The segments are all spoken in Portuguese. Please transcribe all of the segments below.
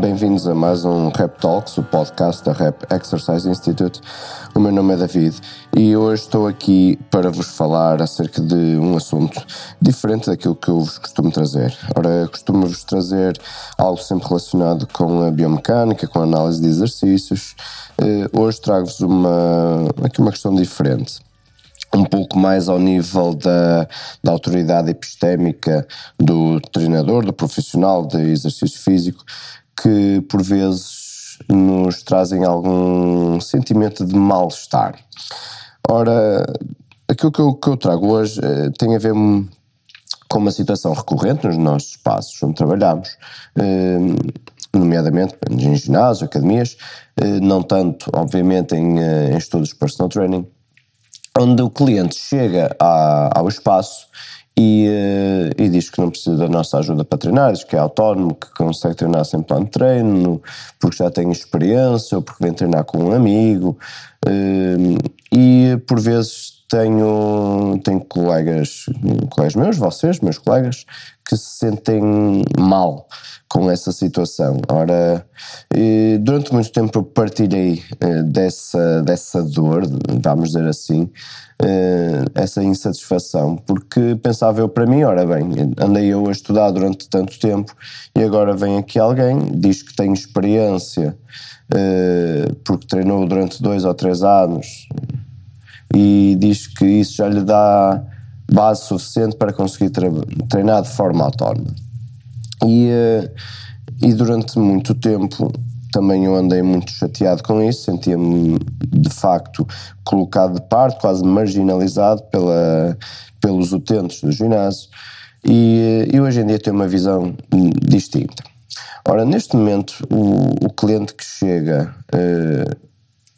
bem-vindos a mais um Rap Talks, o podcast da Rap Exercise Institute. O meu nome é David e hoje estou aqui para vos falar acerca de um assunto diferente daquilo que eu vos costumo trazer. Ora, costumo-vos trazer algo sempre relacionado com a biomecânica, com a análise de exercícios. Eh, hoje trago-vos uma, aqui uma questão diferente um pouco mais ao nível da, da autoridade epistémica do treinador, do profissional de exercício físico, que por vezes nos trazem algum sentimento de mal-estar. Ora, aquilo que eu, que eu trago hoje eh, tem a ver com uma situação recorrente nos nossos espaços onde trabalhamos, eh, nomeadamente em ginásio, academias, eh, não tanto, obviamente, em, em estudos de personal training, onde o cliente chega a, ao espaço e, uh, e, diz que não precisa da nossa ajuda para treinar, diz que é autónomo, que consegue treinar sem plano de treino, porque já tem experiência ou porque vem treinar com um amigo. Uh, e por vezes tenho, tenho colegas, colegas meus, vocês, meus colegas, que se sentem mal com essa situação. Ora, durante muito tempo eu partilhei eh, dessa, dessa dor, vamos dizer assim, eh, essa insatisfação, porque pensava eu para mim, ora bem, andei eu a estudar durante tanto tempo e agora vem aqui alguém, diz que tem experiência, porque treinou durante dois ou três anos e diz que isso já lhe dá base suficiente para conseguir treinar de forma autónoma. E, eh, e durante muito tempo também eu andei muito chateado com isso, sentia-me de facto colocado de parte, quase marginalizado pela, pelos utentes do ginásio e, e hoje em dia tenho uma visão distinta. Ora, neste momento, o, o cliente que chega uh,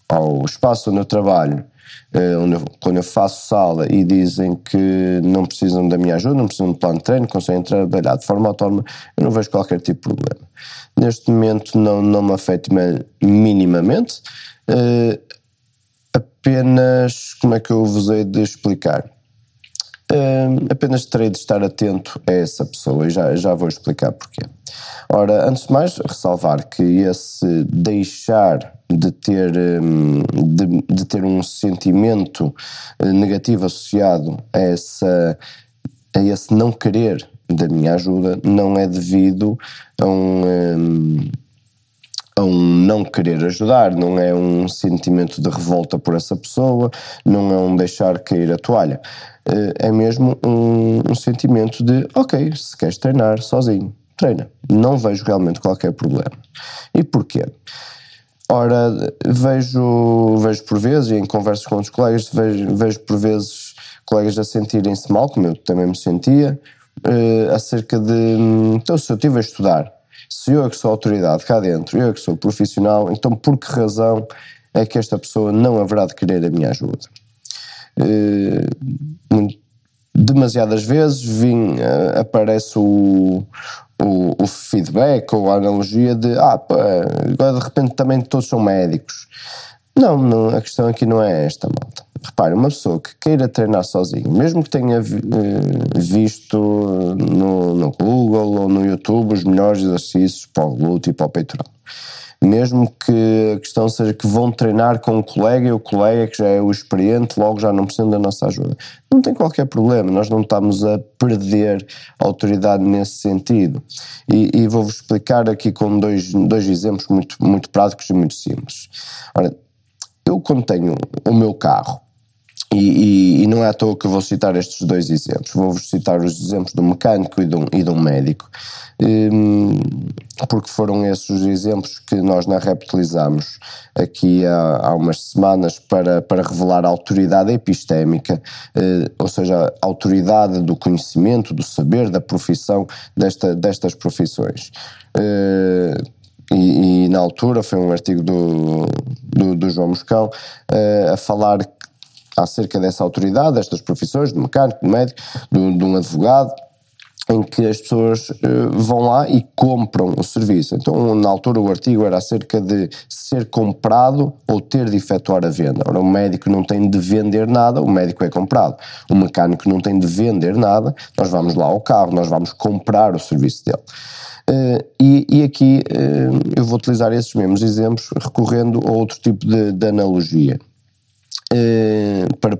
ao espaço onde eu trabalho eh, onde eu, quando eu faço sala e dizem que não precisam da minha ajuda, não precisam de plano de treino, conseguem trabalhar de forma autónoma, eu não vejo qualquer tipo de problema. Neste momento não, não me afeta minimamente, uh, apenas, como é que eu vos hei de explicar? Apenas terei de estar atento a essa pessoa e já, já vou explicar porquê. Ora, antes de mais, ressalvar que esse deixar de ter, de, de ter um sentimento eh, negativo associado a, essa, a esse não querer da minha ajuda não é devido a um, hum, a um não querer ajudar, não é um sentimento de revolta por essa pessoa, não é um deixar cair a toalha. Eh, é mesmo um, um sentimento de, ok, se queres treinar sozinho, treina. Não vejo realmente qualquer problema. E porquê? Ora, vejo, vejo por vezes, e em conversas com outros colegas, vejo, vejo por vezes colegas a sentirem-se mal, como eu também me sentia, uh, acerca de. Então, se eu estive a estudar, se eu é que sou autoridade cá dentro, eu é que sou profissional, então por que razão é que esta pessoa não haverá de querer a minha ajuda? Uh, demasiadas vezes vim, uh, aparece o, o, o, feedback ou a analogia de ah, pá, agora de repente também todos são médicos. Não, não, a questão aqui não é esta, malta. Repare, uma pessoa que queira treinar sozinho, mesmo que tenha eh, visto no, no Google ou no YouTube os melhores exercícios para o glúteo e para o peitoral, mesmo que a questão seja que vão treinar com um colega e o colega que já é o experiente logo já não precisa da nossa ajuda. Não tem qualquer problema, nós não estamos a perder autoridade nesse sentido. E, e vou-vos explicar aqui com dois, dois exemplos muito, muito práticos e muito simples. Ora, eu quando tenho o meu carro, e, e, e, não é à toa que vou citar estes dois exemplos. Vou-vos citar os exemplos do mecânico e de um, e de um médico, um, porque foram esses os exemplos que nós na REP utilizamos aqui há, há umas semanas para, para revelar a autoridade epistémica, uh, ou seja, a autoridade do conhecimento, do saber, da profissão desta, destas profissões. Uh, e, e, na altura foi um artigo do, do, do João Moscão uh, a falar acerca dessa autoridade, destas profissões, de mecânico, de médico, de, de um advogado, em que as pessoas uh, vão lá e compram o serviço. Então, na altura, o artigo era acerca de ser comprado ou ter de efetuar a venda. Ora, o médico não tem de vender nada, o médico é comprado. O mecânico não tem de vender nada, nós vamos lá ao carro, nós vamos comprar o serviço dele. Uh, e, e, aqui uh, eu vou utilizar esses mesmos exemplos recorrendo a outro tipo de, de analogia. Para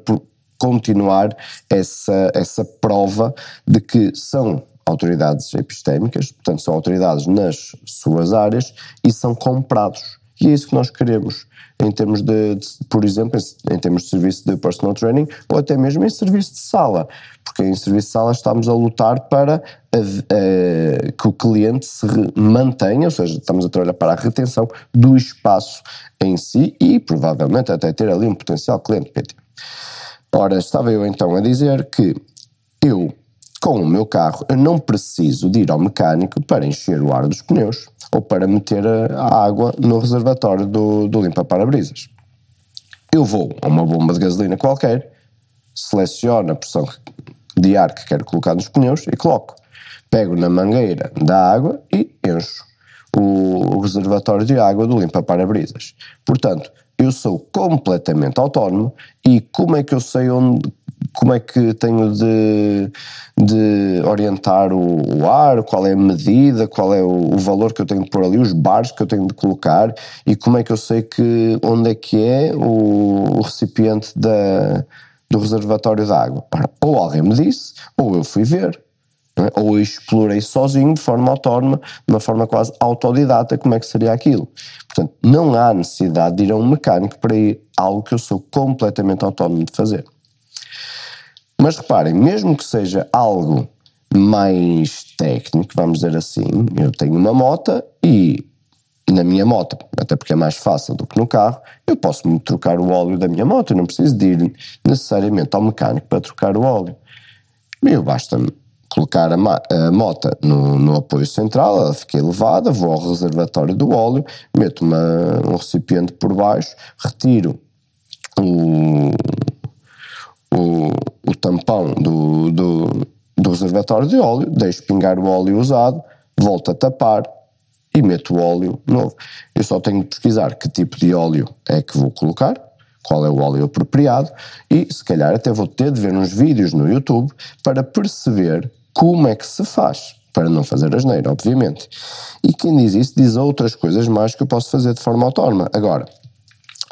continuar essa, essa prova de que são autoridades epistémicas, portanto são autoridades nas suas áreas e são comprados. E é isso que nós queremos em termos de, de, por exemplo, em termos de serviço de personal training ou até mesmo em serviço de sala, porque em serviço de sala estamos a lutar para a, a, que o cliente se mantenha, ou seja, estamos a trabalhar para a retenção do espaço em si e provavelmente até ter ali um potencial cliente PT. Ora, estava eu então a dizer que eu, com o meu carro, eu não preciso de ir ao mecânico para encher o ar dos pneus ou para meter a água no reservatório do, do limpa-parabrisas. Eu vou a uma bomba de gasolina qualquer, seleciono a pressão de ar que quero colocar nos pneus e coloco. Pego na mangueira da água e encho o, reservatório de água do limpa-parabrisas. Portanto, eu sou completamente autónomo e como é que eu sei onde, como é que tenho de, de orientar o, o, ar, qual é a medida, qual é o, o, valor que eu tenho de pôr ali, os bares que eu tenho de colocar e como é que eu sei que onde é que é o, o recipiente da, do reservatório de água. Ou alguém me disse, ou eu fui ver. É? Ou eu explorei sozinho, de forma autónoma, de uma forma quase autodidata, como é que seria aquilo. Portanto, não há necessidade de ir a um mecânico para ir algo que eu sou completamente autónomo de fazer. Mas reparem, mesmo que seja algo mais técnico, vamos dizer assim, eu tenho uma moto e na minha moto, até porque é mais fácil do que no carro, eu posso me trocar o óleo da minha moto, eu não preciso de ir necessariamente ao mecânico para trocar o óleo. Eu basta-me colocar a, a mota no, no, apoio central, ela fica elevada, vou ao reservatório do óleo, meto uma, um recipiente por baixo, retiro o, o, o tampão do, do, do reservatório de óleo, deixo pingar o óleo usado, volto a tapar e meto o óleo novo. Eu só tenho de pesquisar que tipo de óleo é que vou colocar, qual é o óleo apropriado e se calhar até vou ter de ver uns vídeos no YouTube para perceber como é que se faz, para não fazer asneira, obviamente. E quem diz isso diz outras coisas mais que eu posso fazer de forma autónoma. Agora,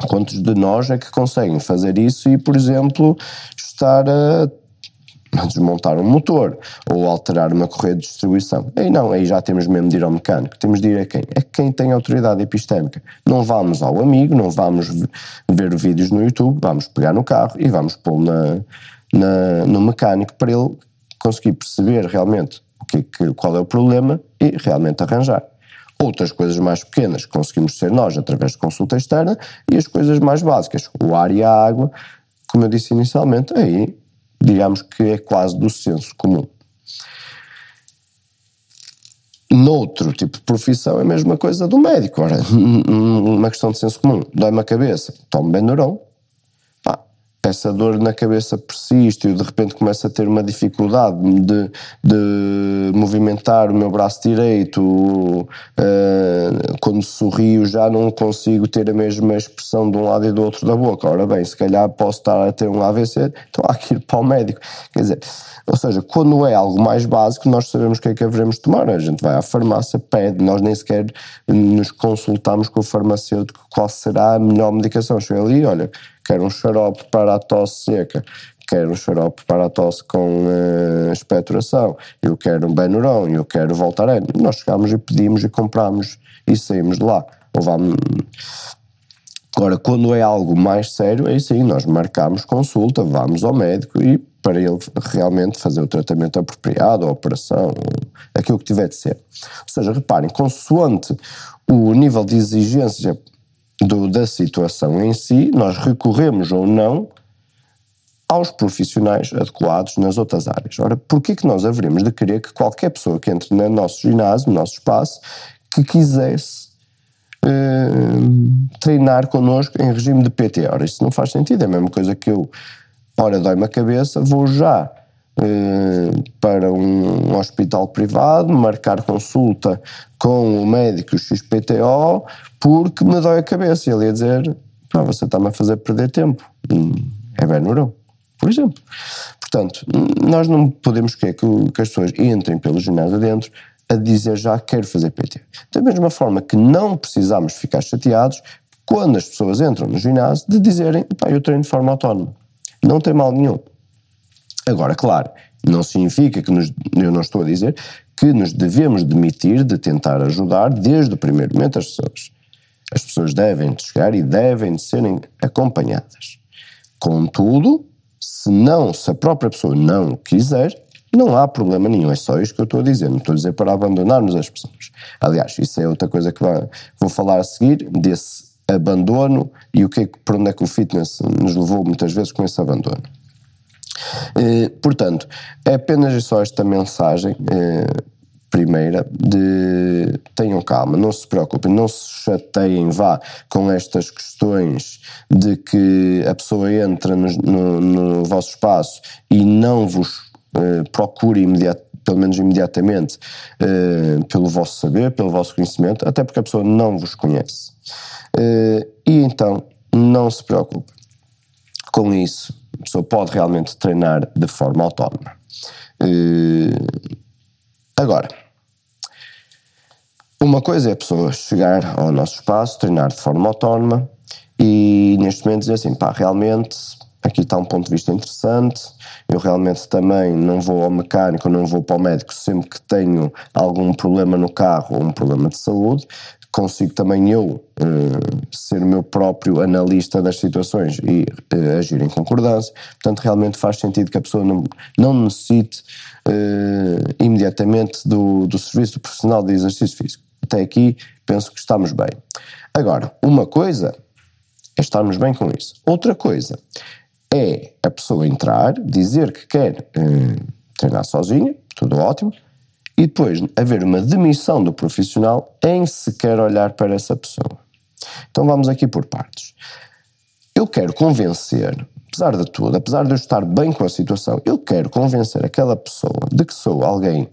quantos de nós é que conseguem fazer isso e, por exemplo, estar a desmontar um motor ou alterar uma correia de distribuição. Aí não, aí já temos mesmo de ir ao mecânico. Temos de ir a quem? É quem tem autoridade epistémica. Não vamos ao amigo, não vamos ver vídeos no YouTube, vamos pegar no carro e vamos pôr na, na, no mecânico para ele conseguir perceber realmente o que, que, qual é o problema e realmente arranjar. Outras coisas mais pequenas conseguimos ser nós através de consulta externa e as coisas mais básicas, o ar e a água, como eu disse inicialmente, aí digamos que é quase do senso comum. Noutro tipo de profissão é a mesma coisa do médico. Ora, uma questão de senso comum. Dói-me a cabeça, tomo Benuron, essa dor na cabeça persiste e de repente começo a ter uma dificuldade de, de movimentar o meu braço direito, uh, quando sorrio já não consigo ter a mesma expressão de um lado e do outro da boca. Ora bem, se calhar posso estar a ter um AVC, então há que ir para o médico. Quer dizer, ou seja, quando é algo mais básico, nós sabemos o que é que haveremos de tomar. A gente vai à farmácia, pede, nós nem sequer nos consultamos com o farmacêutico qual será a melhor medicação. Chega ali, olha, quero um xarope para a tosse seca, quero um xarope para a tosse com uh, expectoração, eu quero um Benuron, eu quero Voltaren. Nós chegamos e pedimos e compramos e saímos de lá. Ou vamos... Agora, quando é algo mais sério, aí sim, nós marcamos consulta, vamos ao médico e para ele realmente fazer o tratamento apropriado, a operação, aquilo que tiver de ser. Ou seja, reparem, consoante o nível de exigência do, da situação em si, nós recorremos ou não aos profissionais adequados nas outras áreas. Ora, porquê que nós haveremos de querer que qualquer pessoa que entre no nosso ginásio, no nosso espaço, que quisesse eh, treinar connosco em regime de PT? Ora, isso não faz sentido, é a mesma coisa que eu, ora, dói-me a cabeça, vou já para um hospital privado, marcar consulta com o médico XPTO, porque me dói a cabeça. E ele ia dizer: Pá, você está-me a fazer perder tempo. É bem neurão, por exemplo. Portanto, nós não podemos querer que, que as pessoas entrem pelo ginásio adentro a dizer já quero fazer PT. Da mesma forma que não precisamos ficar chateados quando as pessoas entram no ginásio de dizerem pá, eu treino de forma autónoma. Não tem mal nenhum. Agora, claro, não significa que nos, eu não estou a dizer que nos devemos demitir de tentar ajudar desde o primeiro momento as pessoas. As pessoas devem de chegar e devem de serem acompanhadas. Contudo, se não, se a própria pessoa não quiser, não há problema nenhum, é só isto que eu estou a dizer, não estou a dizer para abandonarmos as pessoas. Aliás, isso é outra coisa que vou falar a seguir, desse abandono e o que é, para onde é que o fitness nos levou muitas vezes com esse abandono. Eh, portanto, é apenas só esta mensagem eh, primeira de tenham calma, não se preocupem, não se chateiem, vá com estas questões de que a pessoa entra no, no, no vosso espaço e não vos eh, procure imediatamente pelo menos imediatamente, eh, pelo vosso saber, pelo vosso conhecimento, até porque a pessoa não vos conhece. Eh, e então, não se preocupe. Com isso, a pessoa pode realmente treinar de forma autónoma. Eh, agora, uma coisa é a pessoa chegar ao nosso espaço, treinar de forma autónoma e neste momento dizer assim, pá, realmente aqui está um ponto de vista interessante, eu realmente também não vou ao mecânico, não vou para o médico sempre que tenho algum problema no carro ou um problema de saúde, consigo também eu uh, ser o meu próprio analista das situações e uh, agir em concordância. Portanto, realmente faz sentido que a pessoa não, não necessite uh, imediatamente do, do serviço profissional de exercício físico até aqui penso que estamos bem. Agora, uma coisa é estarmos bem com isso. Outra coisa é a pessoa entrar, dizer que quer treinar sozinha, tudo ótimo, e depois haver uma demissão do profissional em sequer olhar para essa pessoa. Então vamos aqui por partes. Eu quero convencer, apesar de tudo, apesar de eu estar bem com a situação, eu quero convencer aquela pessoa de que sou alguém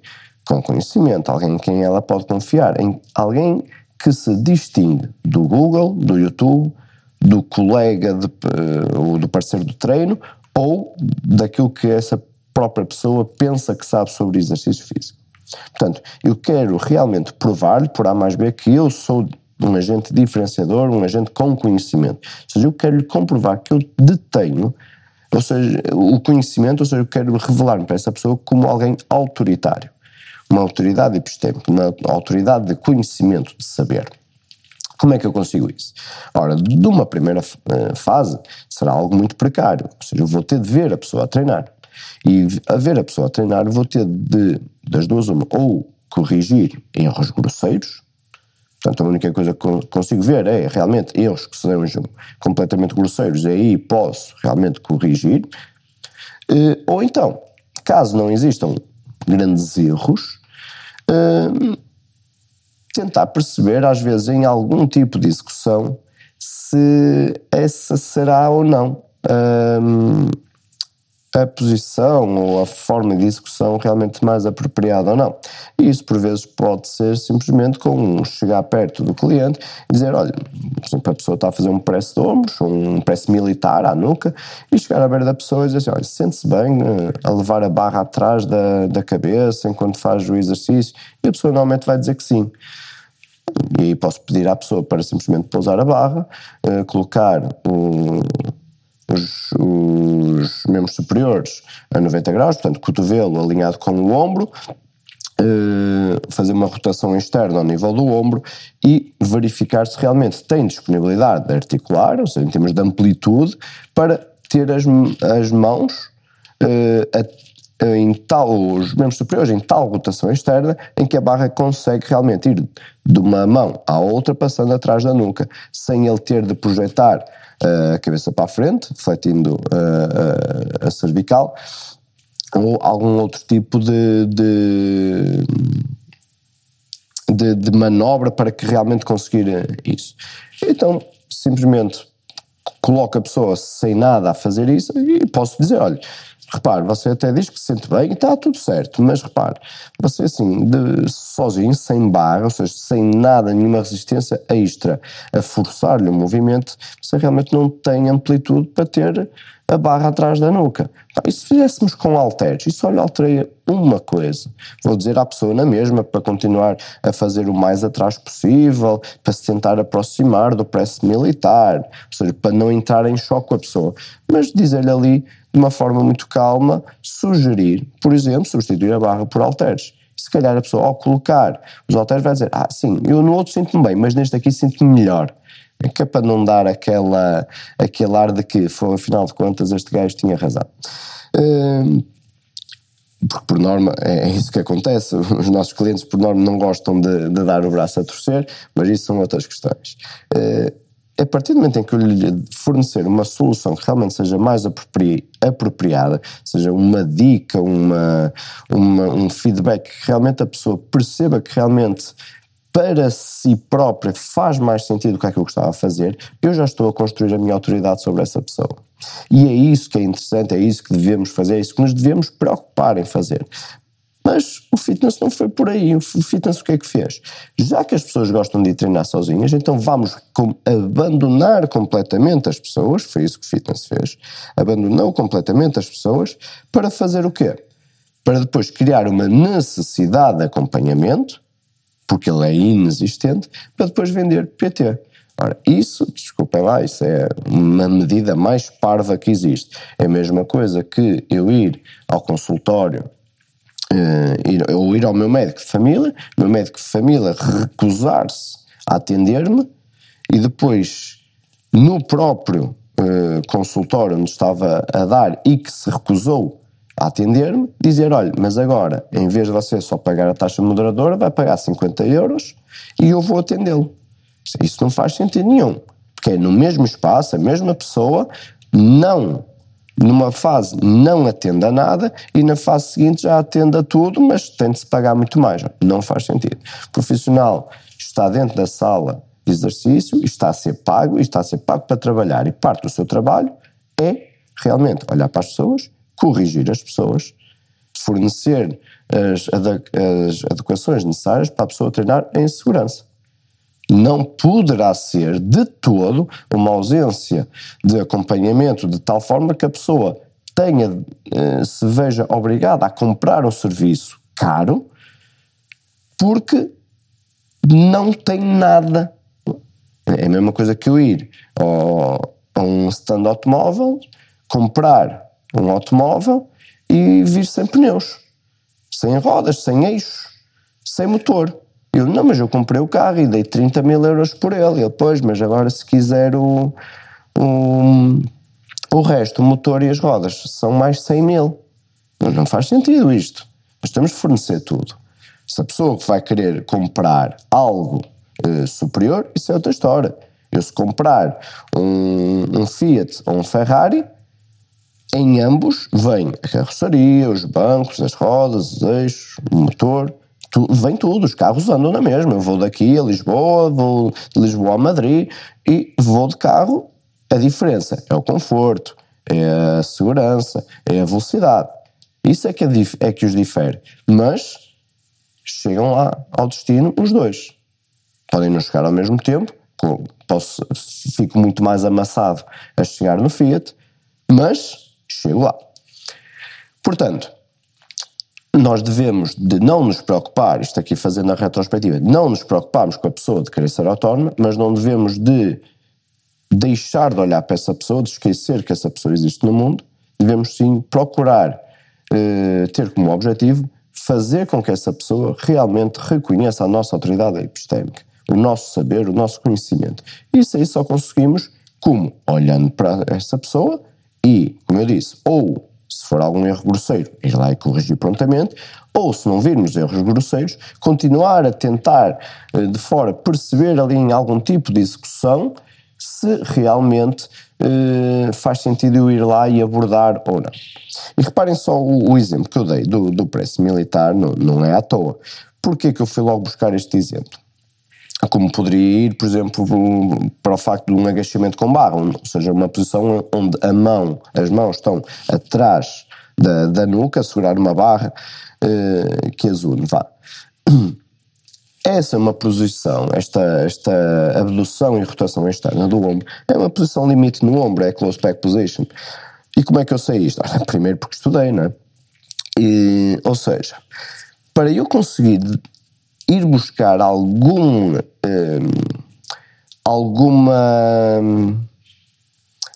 com conhecimento, alguém em quem ela pode confiar, em alguém que se distingue do Google, do YouTube, do colega de, uh, do parceiro do treino ou daquilo que essa própria pessoa pensa que sabe sobre exercício físico. Portanto, eu quero realmente provar-lhe, por A mais B, que eu sou um agente diferenciador, um agente com conhecimento. Ou seja, eu quero lhe comprovar que eu detenho ou seja, o conhecimento, ou seja, eu quero revelar-me para essa pessoa como alguém autoritário uma autoridade epistémica, uma autoridade de conhecimento, de saber. Como é que eu consigo isso? Ora, de uma primeira uh, fase será algo muito precário, ou seja, eu vou ter de ver a pessoa a treinar. E a ver a pessoa a treinar, vou ter de, das duas, uma, ou corrigir erros grosseiros, portanto, a única coisa que consigo ver é realmente erros que sejam completamente grosseiros, e aí posso realmente corrigir, uh, ou então, caso não existam grandes erros, uh, tentar perceber, às vezes, em algum tipo de execução, se essa será ou não. A posição ou a forma de execução realmente mais apropriada ou não. E isso por vezes pode ser simplesmente com chegar perto do cliente e dizer, olha, por exemplo, a pessoa está a fazer um press de ombros, um press militar à nuca, e chegar à beira da pessoa e dizer assim, olha, sente-se bem eh, a levar a barra atrás da, da cabeça enquanto faz o exercício, e a pessoa normalmente vai dizer que sim. E aí posso pedir à pessoa para simplesmente pousar a barra, uh, colocar o os, os membros superiores a 90 graus, portanto, cotovelo alinhado com o ombro, Uh, fazer uma rotação externa ao nível do ombro e verificar se realmente tem disponibilidade articular, ou seja, em termos de amplitude, para ter as, as mãos uh, em tal, os membros superiores em tal rotação externa em que a barra consegue realmente ir de uma mão à outra, passando atrás da nuca, sem ele ter de projetar a cabeça para a frente, refletindo a, a, a cervical, ou algum outro tipo de, de, de, de manobra para que realmente conseguir isso. Então, simplesmente coloco a pessoa sem nada a fazer isso e posso dizer, olha, repare, você até diz que se sente bem e está tudo certo, mas repare, você assim, de, sozinho, sem barra, ou seja, sem nada, nenhuma resistência extra a forçar-lhe o movimento, você realmente não tem amplitude para ter a barra atrás da nuca. E se fizéssemos com halteres, e só lhe alterei uma coisa, vou dizer à pessoa na mesma para continuar a fazer o mais atrás possível, para se tentar aproximar do press militar, ou seja, para não entrar em choque com a pessoa, mas dizer-lhe ali de uma forma muito calma, sugerir, por exemplo, substituir a barra por halteres. Se calhar a pessoa, ao colocar os halteres, vai dizer: Ah, sim, eu no outro sinto-me bem, mas neste aqui sinto-me melhor que é para não dar aquela, aquele ar de que, foi, afinal de contas, este gajo tinha razão. Hum, porque, por norma, é, é isso que acontece. Os nossos clientes, por norma, não gostam de, de dar o braço a torcer, mas isso são outras questões. Hum, a partir do momento em que eu lhe fornecer uma solução que realmente seja mais apropriada, seja uma dica, uma, uma, um feedback que realmente a pessoa perceba que realmente para si própria faz mais sentido do que aquilo que estava a fazer, eu já estou a construir a minha autoridade sobre essa pessoa. E é isso que é interessante, é isso que devemos fazer, é isso que nos devemos preocupar em fazer. Mas o fitness não foi por aí. O fitness o que é que fez? Já que as pessoas gostam de ir treinar sozinhas, então vamos com, abandonar completamente as pessoas, foi isso que o fitness fez, abandonou completamente as pessoas para fazer o quê? Para depois criar uma necessidade de acompanhamento porque ele é inexistente, para depois vender PT. Ora, isso, desculpem lá, isso é uma medida mais parva que existe. É a mesma coisa que eu ir ao consultório ir, ou ir ao meu médico de família, o meu médico de família recusar-se a atender-me e depois no próprio uh, consultório onde estava a dar e que se recusou a atender-me, dizer: olha, mas agora, em vez de você só pagar a taxa moderadora, vai pagar 50 euros e eu vou atendê-lo. Isso não faz sentido nenhum, porque é no mesmo espaço, a mesma pessoa, não, numa fase não atende a nada e na fase seguinte já atende a tudo, mas tem de se pagar muito mais. Não faz sentido. O profissional está dentro da sala de exercício, está a ser pago e está a ser pago para trabalhar e parte do seu trabalho é realmente olhar para as pessoas corrigir as pessoas, fornecer as, as adequações necessárias para a pessoa treinar em segurança. Não poderá ser de todo uma ausência de acompanhamento de tal forma que a pessoa tenha, eh, se veja obrigada a comprar um serviço caro porque não tem nada. É a mesma coisa que eu ir a um stand automóvel, comprar um automóvel e vir sem pneus, sem rodas, sem eixos, sem motor. Eu, não, mas eu comprei o carro e dei 30 mil euros por ele. Ele, pois, mas agora se quiser o, o, o resto, o motor e as rodas, são mais 100 mil. Não, não faz sentido isto. Mas temos de fornecer tudo. Se a pessoa que vai querer comprar algo eh, superior, isso é outra história. Eu se comprar um, um Fiat ou um Ferrari, em ambos vem a carroçaria, os bancos, as rodas, os eixos, o motor, tu, vem tudo, os carros andam na mesma. Eu vou daqui a Lisboa, vou de Lisboa a Madrid e vou de carro. A diferença é o conforto, é a segurança, é a velocidade. Isso é que, é, é que os difere. Mas chegam lá ao destino os dois. Podem não chegar ao mesmo tempo, posso, fico muito mais amassado a chegar no Fiat, mas chego lá. Portanto, nós devemos de não nos preocupar, isto aqui fazendo a retrospectiva, não nos preocuparmos com a pessoa de querer ser autónoma, mas não devemos de deixar de olhar para essa pessoa, de esquecer que essa pessoa existe no mundo, devemos sim procurar eh, ter como objetivo fazer com que essa pessoa realmente reconheça a nossa autoridade epistémica, o nosso saber, o nosso conhecimento. Isso aí só conseguimos como? Olhando para essa pessoa e, como eu disse, ou se for algum erro grosseiro, ir lá e corrigir prontamente, ou se não virmos erros grosseiros, continuar a tentar eh, de fora perceber ali em algum tipo de execução se realmente eh, faz sentido eu ir lá e abordar ou não. E reparem só o, o exemplo que eu dei do, do preço militar, não, não é à toa. Porquê que eu fui logo buscar este exemplo? Como poderia ir, por exemplo, para o facto de um agachamento com barra, ou seja, uma posição onde a mão, as mãos estão atrás da, da nuca, a segurar uma barra uh, que as une, vá. Essa é uma posição, esta, esta abdução e rotação externa do ombro, é uma posição limite no ombro, é close back position. E como é que eu sei isto? Primeiro porque estudei, não é? E, ou seja, para eu conseguir ir buscar algum um, alguma um,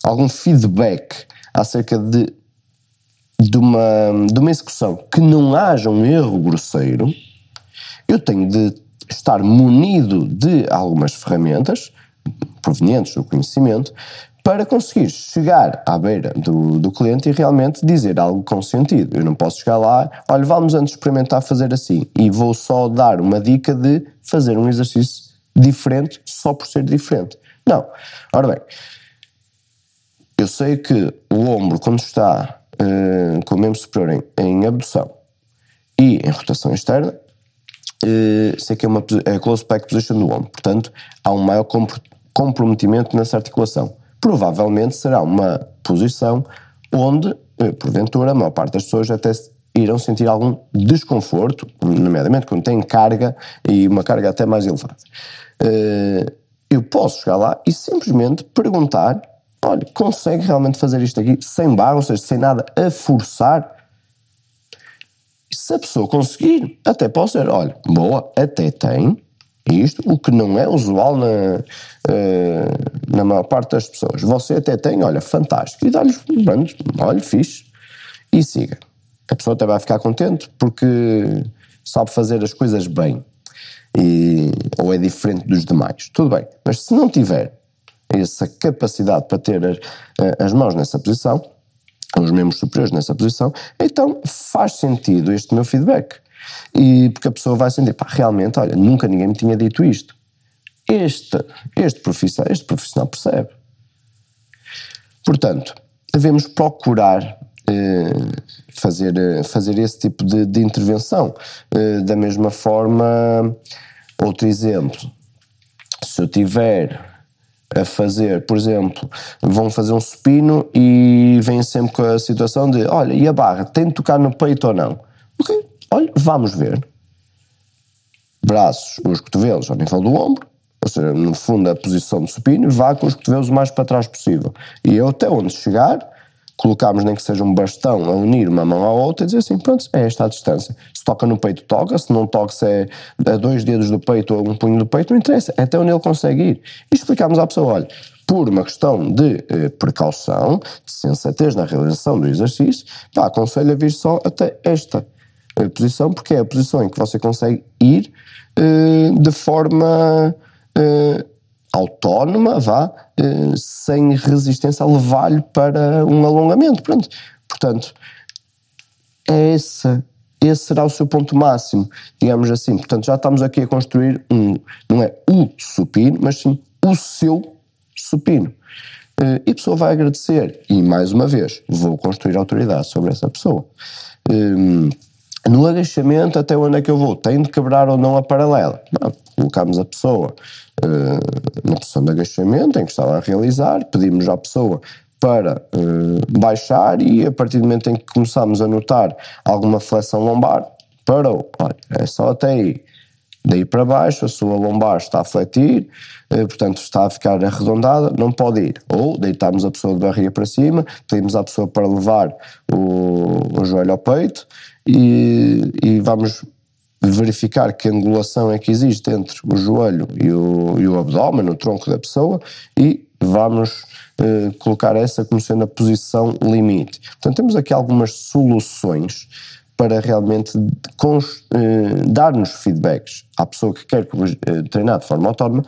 algum feedback acerca de de uma, de uma execução que não haja um erro grosseiro, eu tenho de estar munido de algumas ferramentas provenientes do conhecimento para conseguir chegar à beira do, do cliente e realmente dizer algo com sentido. Eu não posso chegar lá, olha, vamos antes experimentar fazer assim e vou só dar uma dica de fazer um exercício diferente só por ser diferente. Não. Ora bem, eu sei que o ombro, quando está uh, com o membro superior em, em abdução e em rotação externa, uh, sei que é uma é close back position do ombro. Portanto, há um maior comprometimento nessa articulação provavelmente será uma posição onde, eh, porventura, a maior parte das pessoas até irão sentir algum desconforto, nomeadamente quando têm carga e uma carga até mais elevada. Eh, eu posso chegar lá e simplesmente perguntar: olha, consegue realmente fazer isto aqui sem barra, ou seja, sem nada a forçar? Se a pessoa conseguir, até posso dizer: olha, boa, até tem, isto, o que não é usual na, uh, na maior parte das pessoas. Você até tem, olha, fantástico, e dá-lhes, olha, fixe, e siga. A pessoa até vai ficar contente porque sabe fazer as coisas bem, e, ou é diferente dos demais. Tudo bem, mas se não tiver essa capacidade para ter as, eh, as mãos nessa posição, os membros superiores nessa posição, então faz sentido este meu feedback. E porque a pessoa vai sentir, pá, realmente, olha, nunca ninguém me tinha dito isto. Este, este, profissional, este profissional percebe. Portanto, devemos procurar eh, fazer, eh, fazer esse tipo de, de intervenção. Eh, da mesma forma, outro exemplo, se eu tiver a fazer, por exemplo, vão fazer um supino e vêm sempre com a situação de, olha, e a barra, tem de tocar no peito ou não? Ok, Olha, vamos ver. Braços, os cotovelos ao nível do ombro, ou seja, no fundo a posição de supino, vá com os cotovelos o mais para trás possível. E eu até onde chegar, colocamos nem que seja um bastão a unir uma mão à outra e dizer assim, pronto, é esta a distância. Se toca no peito, toca, se não toca, se é a dois dedos do peito ou um punho do peito, não interessa, até onde ele consegue ir. E explicamos à pessoa, olha, por uma questão de eh, precaução, de sensatez na realização do exercício, pá, aconselho a vir só até esta a posição, porque é a posição em que você consegue ir uh, de forma uh, autónoma, vá, uh, sem resistência a levar-lhe para um alongamento. Pronto. Portanto, é essa, esse será o seu ponto máximo, digamos assim. Portanto, já estamos aqui a construir um, não é o supino, mas sim o seu supino. e a pessoa vai agradecer, e mais uma vez, vou construir autoridade sobre essa pessoa. No agachamento, até onde é que eu vou? Tenho de quebrar ou não a paralela? Não, colocamos a pessoa uh, na posição de agachamento em que estava a realizar, pedimos à pessoa para uh, baixar e a partir do momento em que começamos a notar alguma flexão lombar, parou. Olha, é só até aí. Daí para baixo, a sua lombar está a fletir, uh, portanto está a ficar arredondada, não pode ir. Ou deitamos a pessoa de barriga para cima, pedimos à pessoa para levar o, o joelho ao peito e, e vamos verificar que angulação é que existe entre o joelho e o, e o abdômen, o tronco da pessoa, e vamos eh, colocar essa como sendo a posição limite. Portanto, temos aqui algumas soluções para realmente eh, dar-nos feedbacks à pessoa que quer eh, treinar de forma autónoma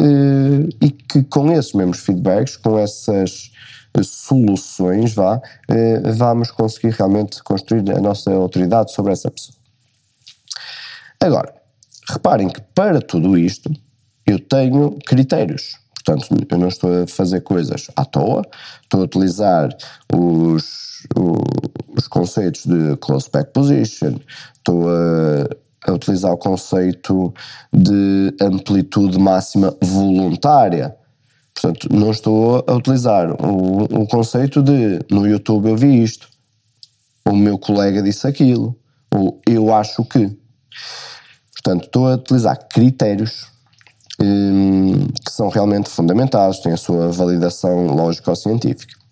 eh, e que com esses mesmos feedbacks, com essas soluções, vá, eh, vamos conseguir realmente construir a nossa autoridade sobre essa pessoa. Agora, reparem que para tudo isto eu tenho critérios. Portanto, eu não estou a fazer coisas à toa, estou a utilizar os, os conceitos de close back position, estou a a utilizar o conceito de amplitude máxima voluntária. Portanto, não estou a utilizar o, o conceito de no YouTube eu vi isto, o meu colega disse aquilo, ou eu acho que. Portanto, estou a utilizar critérios hum, que são realmente fundamentados, têm a sua validação lógico-científica.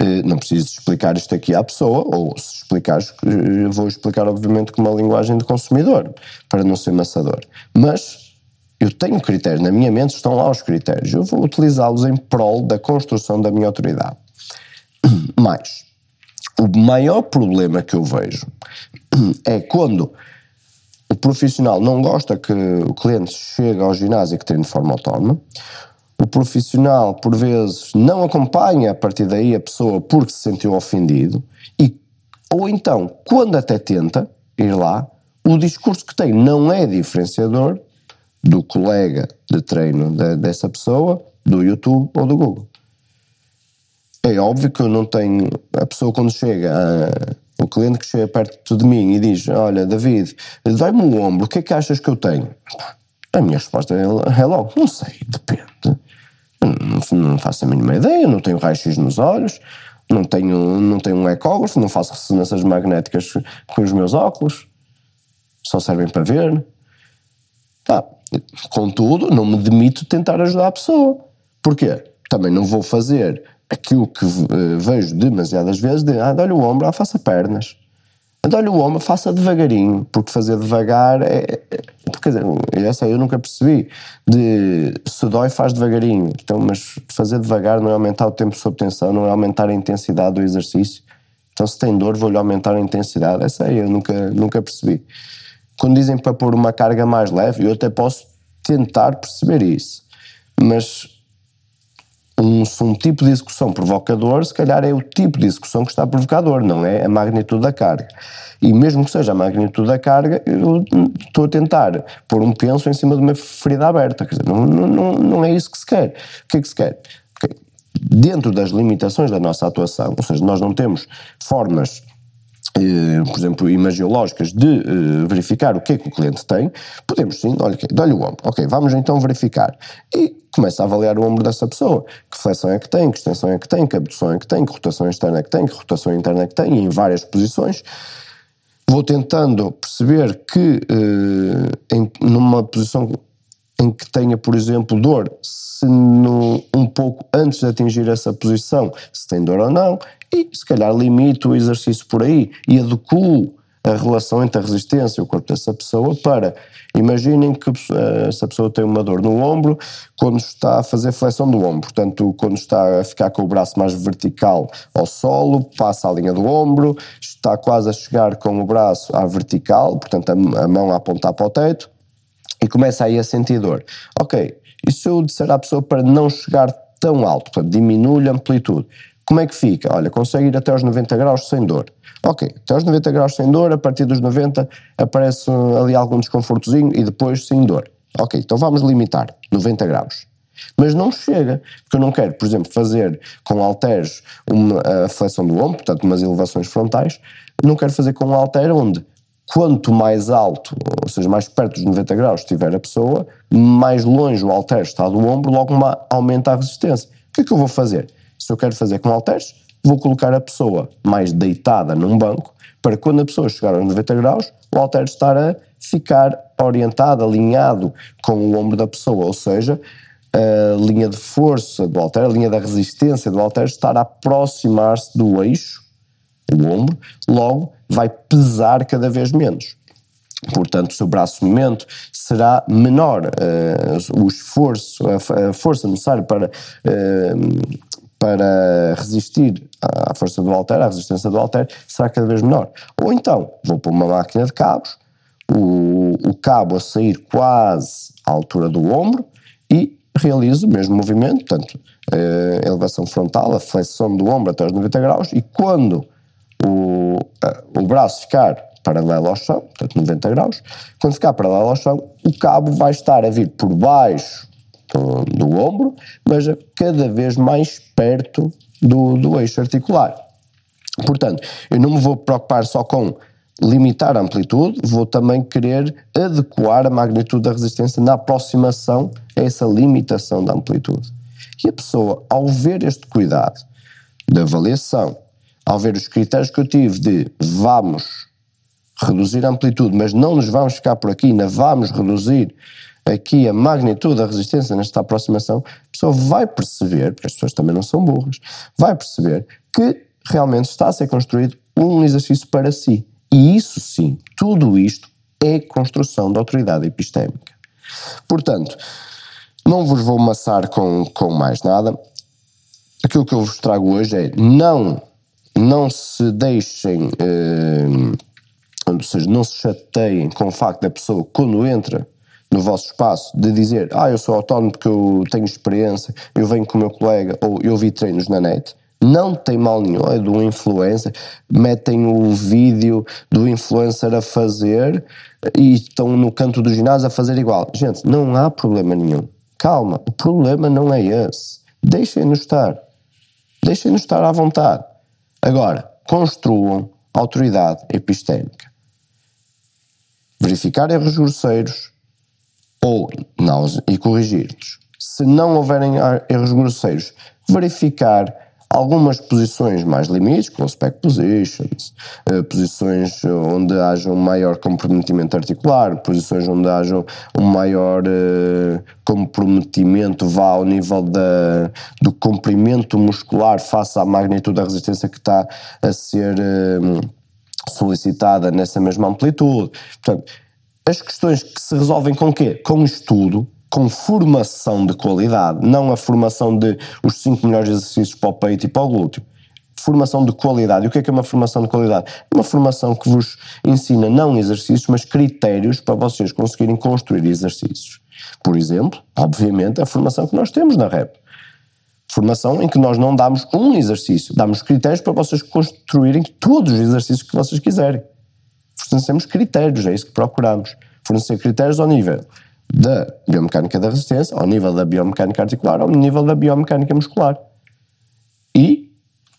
Eh, não preciso explicar isto aqui à pessoa, ou se explicar, eh, vou explicar obviamente com uma linguagem de consumidor, para não ser maçador. Mas eu tenho critérios, na minha mente estão lá os critérios, eu vou utilizá-los em prol da construção da minha autoridade. Mais, o maior problema que eu vejo é quando o profissional não gosta que o cliente chegue ao ginásio e que treine de forma autónoma, o profissional, por vezes, não acompanha a partir daí a pessoa porque se sentiu ofendido, e, ou então, quando até tenta ir lá, o discurso que tem não é diferenciador do colega de treino de, dessa pessoa, do YouTube ou do Google. É óbvio que eu não tenho. A pessoa, quando chega, a, o cliente que chega perto de mim e diz: Olha, David, dói-me o ombro, o que é que achas que eu tenho? A minha resposta é, é logo: Não sei, depende. Não, não faço a mínima ideia, não tenho raio-x nos olhos, não tenho, não tenho um ecógrafo, não faço ressonâncias magnéticas com os meus óculos, só servem para ver. Tá. Contudo, não me demito tentar ajudar a pessoa. Porquê? Também não vou fazer aquilo que uh, vejo demasiadas vezes de, ah, dá-lhe o ombro, ah, faça pernas. Dá-lhe o ombro, faça devagarinho, porque fazer devagar é, é quer dizer, essa eu nunca percebi, de se dói faz devagarinho, então, mas fazer devagar não é aumentar o tempo sob tensão, não é aumentar a intensidade do exercício, então se tem dor vou-lhe aumentar a intensidade, essa aí eu nunca, nunca percebi. Quando dizem para pôr uma carga mais leve, eu até posso tentar perceber isso, mas um, um tipo de execução provocador, se calhar é o tipo de execução que está provocador, não é a magnitude da carga. E mesmo que seja a magnitude da carga, eu estou a tentar pôr um penso em cima de uma ferida aberta. Quer dizer, não, não, não é isso que se quer. O que é que se quer? Dentro das limitações da nossa atuação, ou seja, nós não temos formas por exemplo, imagiológicas de uh, verificar o que é que o cliente tem, podemos sim, olha, dá-lhe o ombro, ok, vamos então verificar. E começa a avaliar o ombro dessa pessoa, que flexão é que tem, que extensão é que tem, que abdução é que tem, que rotação externa é que tem, que rotação interna é que tem, em várias posições. Vou tentando perceber que uh, em, numa posição em que tenha, por exemplo, dor, se no, um pouco antes de atingir essa posição, se tem dor ou não, e se calhar limito o exercício por aí e adequo a relação entre a resistência e o corpo dessa pessoa para, imaginem que uh, essa pessoa tem uma dor no ombro quando está a fazer flexão do ombro, portanto quando está a ficar com o braço mais vertical ao solo, passa a linha do ombro, está quase a chegar com o braço à vertical, portanto a, mão a apontar para o teito e começa aí a sentir dor. Ok, e se eu disser à pessoa para não chegar tão alto, portanto diminui a amplitude, como é que fica? Olha, consegue ir até aos 90 graus sem dor. Ok, até aos 90 graus sem dor, a partir dos 90 aparece ali algum desconfortozinho e depois sem dor. Ok, então vamos limitar 90 graus. Mas não chega, porque eu não quero, por exemplo, fazer com halteres uma, a flexão do ombro, portanto umas elevações frontais, não quero fazer com um halter onde quanto mais alto, ou seja, mais perto dos 90 graus estiver a pessoa, mais longe o halter está do ombro, logo aumenta a resistência. O que é que eu vou fazer? Se eu quero fazer com halteres, vou colocar a pessoa mais deitada num banco, para quando a pessoa chegar aos 90 graus, o halter estar a ficar orientado, alinhado com o ombro da pessoa, ou seja, a linha de força do halter, a linha da resistência do halter estar a aproximar-se do eixo, o ombro, logo vai pesar cada vez menos. Portanto, o seu braço momento será menor, uh, o esforço, a, a, força necessária para uh, para resistir à força do halter, à resistência do halter, será cada vez menor. Ou então, vou para uma máquina de cabos, o, o cabo a sair quase à altura do ombro e realizo o mesmo movimento, portanto, a eh, elevação frontal, a flexão do ombro até os 90 graus, e quando o, o braço ficar paralelo ao chão, portanto 90 graus, quando ficar paralelo ao chão, o cabo vai estar a vir por baixo do, ombro, mas cada vez mais perto do, do eixo articular. Portanto, eu não me vou preocupar só com limitar a amplitude, vou também querer adequar a magnitude da resistência na aproximação a essa limitação da amplitude. E a pessoa, ao ver este cuidado de avaliação, ao ver os critérios que eu tive de vamos reduzir a amplitude, mas não nos vamos ficar por aqui, ainda vamos reduzir aqui a magnitude da resistência nesta aproximação, a pessoa vai perceber, porque as pessoas também não são burras, vai perceber que realmente está a ser construído um exercício para si. E isso sim, tudo isto é construção da autoridade epistémica. Portanto, não vos vou maçar com, com mais nada. Aquilo que eu vos trago hoje é não, não se deixem, eh, ou seja, não se chateiem com o facto da pessoa, quando entra no vosso espaço, de dizer, ah, eu sou autónomo porque eu tenho experiência, eu venho com o meu colega, ou eu vi treinos na net. Não tem mal nenhum, é do influencer. Metem o vídeo do influencer a fazer e estão no canto do ginásio a fazer igual. Gente, não há problema nenhum. Calma, o problema não é esse. Deixem-nos estar. Deixem-nos estar à vontade. Agora, construam autoridade epistémica. Verificar erros grosseiros ou não, e corrigi-los. Se não houverem erros grosseiros, verificar algumas posições mais limites, como spec positions, eh, posições onde haja um maior comprometimento articular, posições onde haja um maior eh, comprometimento vá ao nível da, do comprimento muscular face à magnitude da resistência que está a ser eh, solicitada nessa mesma amplitude. Portanto, as questões que se resolvem com quê? Com estudo, com formação de qualidade, não a formação de os 5 melhores exercícios para o peito e para o glúteo. Formação de qualidade. E o que é que é uma formação de qualidade? Uma formação que vos ensina não exercícios, mas critérios para vocês conseguirem construir exercícios. Por exemplo, obviamente, a formação que nós temos na REP. Formação em que nós não damos um exercício, damos critérios para vocês construírem todos os exercícios que vocês quiserem. Fornecemos critérios, é isso que procuramos. Fornecer critérios ao nível da biomecânica da resistência, ao nível da biomecânica articular, ao nível da biomecânica muscular. E,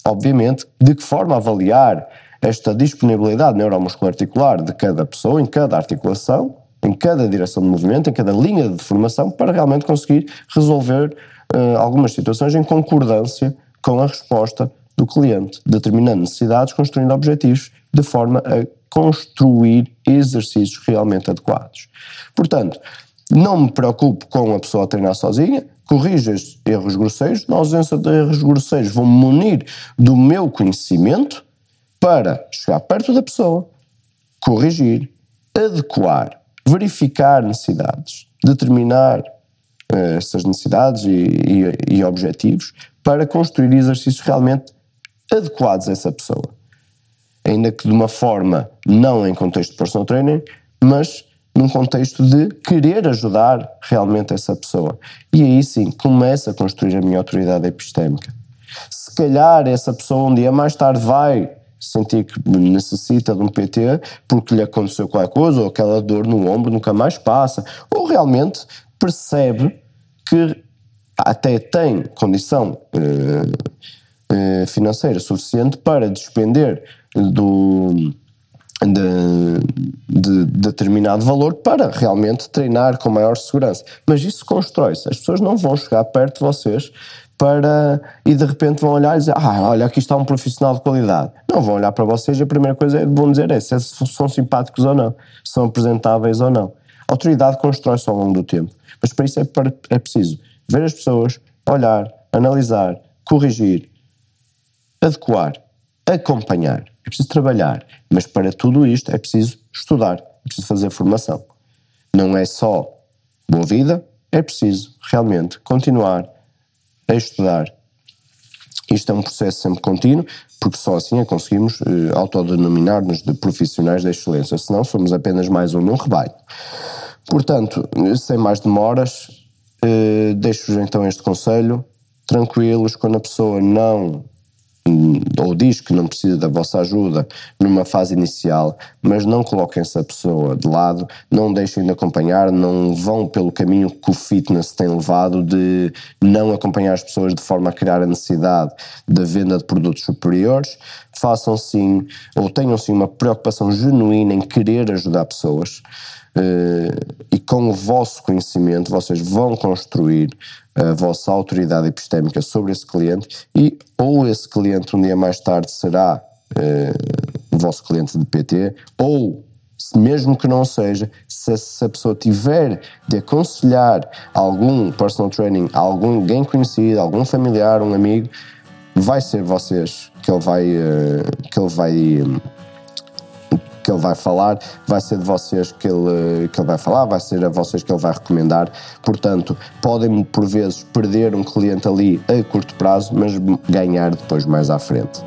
obviamente, de que forma avaliar esta disponibilidade neuromuscular articular de cada pessoa, em cada articulação, em cada direção de movimento, em cada linha de formação, para realmente conseguir resolver uh, algumas situações em concordância com a resposta do cliente, determinando necessidades, construindo objetivos, de forma a construir exercícios realmente adequados. Portanto, não me preocupo com a pessoa a treinar sozinha, corrijo estes erros grosseiros, na ausência de erros grosseiros vou-me munir do meu conhecimento para chegar perto da pessoa, corrigir, adequar, verificar necessidades, determinar uh, essas necessidades e, e, e objetivos para construir exercícios realmente adequados a essa pessoa. Ainda que de uma forma não em contexto de personal training, mas num contexto de querer ajudar realmente essa pessoa. E aí sim começa a construir a minha autoridade epistémica. Se calhar essa pessoa um dia mais tarde vai sentir que necessita de um PT porque lhe aconteceu qualquer coisa, ou aquela dor no ombro nunca mais passa, ou realmente percebe que até tem condição eh, eh, financeira suficiente para despender do de, de, determinado valor para realmente treinar com maior segurança. Mas isso constrói-se. As pessoas não vão chegar perto de vocês para e de repente vão olhar e dizer ah, olha, aqui está um profissional de qualidade. Não vão olhar para vocês e a primeira coisa que vão dizer é se são simpáticos ou não, se são apresentáveis ou não. A autoridade constrói-se ao longo do tempo. Mas para isso é, é preciso ver as pessoas, olhar, analisar, corrigir, adequar, acompanhar. É preciso trabalhar. Mas para tudo isto é preciso estudar, é preciso fazer formação. Não é só boa vida, é preciso realmente continuar a estudar. Isto é um processo sempre contínuo, porque só assim é conseguimos eh, autodenominar-nos de profissionais da excelência, senão somos apenas mais um num rebanho. Portanto, sem mais demoras, eh, deixo-vos então este conselho, tranquilos, quando a pessoa não ou diz que não precisa da vossa ajuda numa fase inicial, mas não coloquem essa pessoa de lado, não deixem de acompanhar, não vão pelo caminho que o fitness tem levado de não acompanhar as pessoas de forma a criar a necessidade da venda de produtos superiores, façam sim, ou tenham sim uma preocupação genuína em querer ajudar pessoas. Uh, e com o vosso conhecimento vocês vão construir a vossa autoridade epistémica sobre esse cliente e ou esse cliente um dia mais tarde será uh, o vosso cliente de PT ou mesmo que não seja, se, se, a pessoa tiver de aconselhar algum personal training, alguém conhecido, algum familiar, um amigo, vai ser vocês que ele vai, uh, que ele vai que ele vai falar, vai ser de vocês que ele, que ele vai falar, vai ser a vocês que ele vai recomendar. Portanto, podem por vezes perder um cliente ali a curto prazo, mas ganhar depois mais à frente.